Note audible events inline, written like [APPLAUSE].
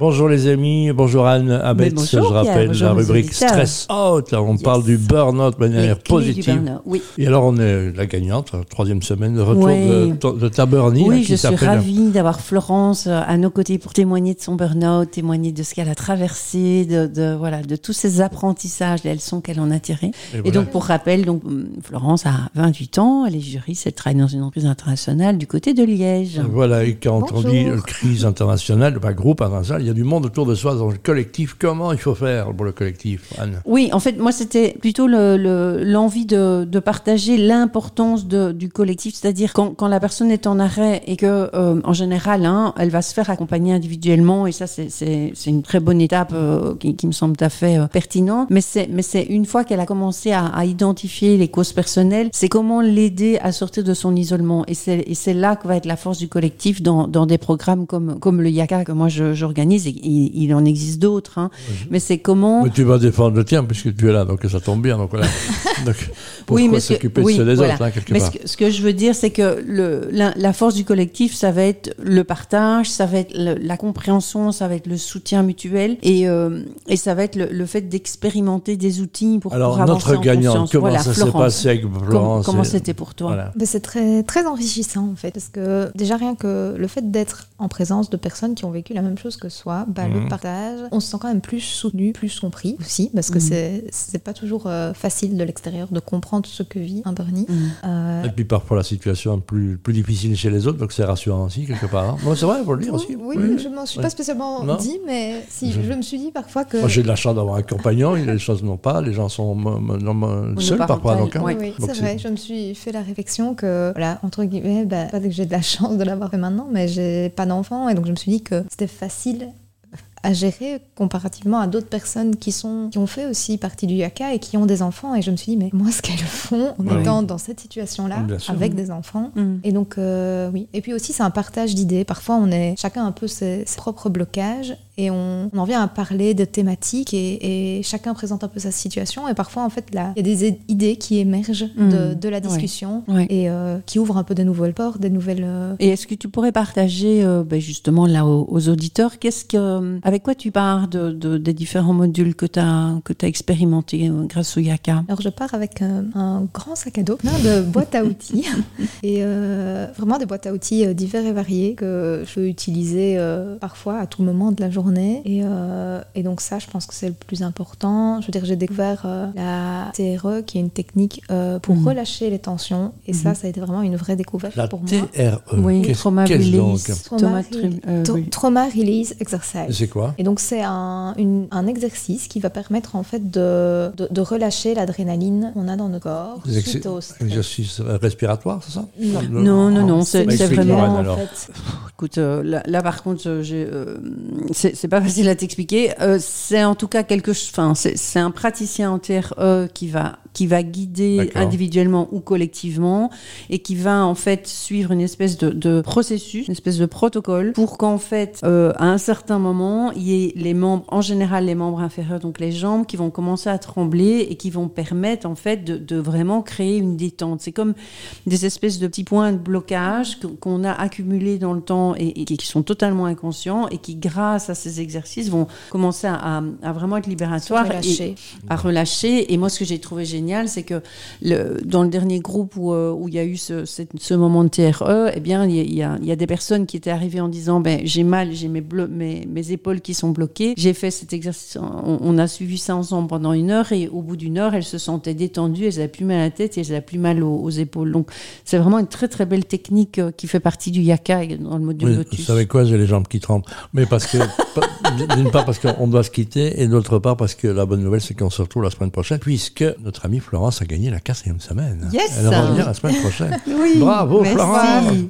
Bonjour les amis, bonjour Anne Abetz, bonjour, je rappelle Pierre, la rubrique les. Stress Out, là on Yes. parle du burn-out de Les manière clés du positive. Oui. Et alors on est la gagnante, la troisième semaine de retour de, de, là, Oui, qui je suis ravie d'avoir Florence euh, à nos côtés pour témoigner de son burn-out, témoigner de ce qu'elle a traversé, de, de, voilà, de tous ces apprentissages, les leçons qu'elle en a tirées. Et Et, voilà. donc, pour rappel, donc, hum, Florence a 28 ans, elle est juriste, elle travaille dans une entreprise internationale du côté de Liège. Voilà, et quand on Bonjour. dit euh, crise internationale, bah, groupe international, il y a du monde autour de soi dans le collectif. Comment il faut faire pour le collectif, Anne? Oui, en fait, moi, c'était plutôt le- le- l'envie de, partager l'importance du collectif, c'est-à-dire quand, la personne est en arrêt et que, euh, en général, hein, elle va se faire accompagner individuellement, et ça, c'est- une très bonne étape euh, qui, me semble tout à fait euh, pertinente. Mais c'est une fois qu'elle a commencé à, identifier les causes personnelles, c'est comment l'aider à sortir de son isolement. Et c'est là que va être la force du collectif dans, des programmes comme, le Yaka que moi je- et il, il en existe d'autres. hein. Mais c'est comment... Mais tu vas défendre le tien puisque tu es là, donc ça tombe bien. Donc voilà. [LAUGHS] donc, pourquoi que- s'occuper oui, de ceux des voilà. autres, hein, quelque Mais part ce que, ce que je veux dire, c'est que le, la, la force du collectif, ça va être le partage, ça va être le- la compréhension, ça va être le soutien mutuel et, euh, et ça va être le, le fait d'expérimenter des outils pour, Alors, pour avancer notre en gagnante, conscience. comment Voilà, ça s'est Florence. passé avec Florence Comment et- c'était pour toi Voilà. Ben, c'est très, très enrichissant en fait, parce que déjà rien que le fait d'être en présence de personnes qui ont vécu la même chose que soi, ben, Mhm. le partage, on se sent quand même plus soutenu, plus compris aussi, parce que Mhm. c'est c'est pas toujours euh, facile de l'extérieur de comprendre ce que vit un Bernie. Mm. Euh, Et puis parfois la situation est plus, plus difficile chez les autres, donc c'est rassurant aussi quelque part. hein. Bon, c'est vrai, faut le dire aussi. oui, je m'en suis Oui. pas spécialement Non. dit, mais si, Je- je me suis dit parfois que. Moi j'ai de la chance d'avoir un compagnon, les choses n'ont pas, les gens sont seuls parfois. Donc, hein. Oui, c'est vrai. Je me suis fait la réflexion que, voilà, entre guillemets, bah, pas que j'ai de la [LAUGHS] chance de l'avoir fait maintenant, mais j'ai pas d'enfant. Et donc, je me suis dit que c'était facile à gérer comparativement à d'autres personnes qui, sont, qui ont fait aussi partie du Yaka et qui ont des enfants. Et je me suis dit, mais moi, ce qu'elles font en Ouais. étant dans cette situation-là, Bien sûr. avec des enfants, Mm. et donc, euh, oui. Et puis aussi, c'est un partage d'idées. Parfois, on est chacun un peu ses, ses propres blocages et on, on en vient à parler de thématiques et, et chacun présente un peu sa situation. Et parfois, en fait, là, il y a des idées qui émergent de, Mm. de la discussion Ouais. et euh, qui ouvrent un peu de nouvelles portes, des nouvelles. euh, Et est-ce que tu pourrais partager, euh, ben, justement, là, aux, aux auditeurs, qu'est-ce que, avec quoi tu pars de, de- des différents modules que tu as, que as expérimentés grâce au Yaka? Alors je pars avec euh, un grand sac à dos, plein de [LAUGHS] boîtes à outils [LAUGHS] et vraiment des boîtes à outils divers et variés que je peux utiliser parfois à tout moment de la journée et, euh, et donc ça je pense que c'est le plus important. Je veux dire j'ai découvert euh, la TRE qui est une technique euh, pour Mhm. relâcher les tensions et ça ça a été vraiment une vraie découverte La pour moi. TRE, Oui, qu'est-ce trauma qu'est-ce donc release. Trauma, Trauma euh, oui. Release Exercise. C'est quoi Et donc c'est un, une- un exercice qui va permettre en fait de, de, de relâcher l'adrénaline qu'on a dans notre corps Des suite au stress. exercices respiratoires, c'est ça Non. Non, non, non, c'est Bah, c'est explique-moi, vraiment. En fait. Écoute, euh, là, par contre, euh, euh, c'est pas [LAUGHS] facile à t'expliquer. C'est en tout cas quelque chose. Enfin, c'est un praticien en TRE qui va qui va guider individuellement ou collectivement et qui va en fait suivre une espèce de, de processus, une espèce de protocole pour qu'en fait, euh, à un certain moment, il y ait les membres, en général les membres inférieurs, donc les jambes, qui vont commencer à trembler et qui vont permettre en fait de, de vraiment créer une détente. C'est comme des espèces de petits points de blocage qu'on a accumulés dans le temps et, et qui sont totalement inconscients et qui, grâce à ces exercices, vont commencer à, à- à vraiment être libératoires et à relâcher. Et moi, ce que j'ai trouvé génial, c'est que le, dans le dernier groupe où, euh, où il y a eu ce, ce moment de TRE, eh bien, il y, a- il y a, des personnes qui étaient arrivées en disant, ben, j'ai mal, j'ai mes, mes, mes épaules qui sont bloquées. J'ai fait cet exercice, on, on a suivi ça ensemble pendant une heure et au bout d'une heure, elles se sentaient détendues, elles avaient plus mal à la tête et elles avaient plus mal aux, aux épaules. Donc, c'est vraiment une très très belle technique euh, qui fait partie du Yaka dans le module Oui, Lotus. vous savez quoi, j'ai les jambes qui tremblent. Mais parce que, [LAUGHS] d'une part parce qu'on doit se quitter, et d'autre part parce que la bonne nouvelle, c'est qu'on se retrouve la semaine prochaine, puisque notre Florence a gagné la quatrième semaine. Yes Elle va revenir la semaine prochaine. Oui, Bravo, merci. Florence.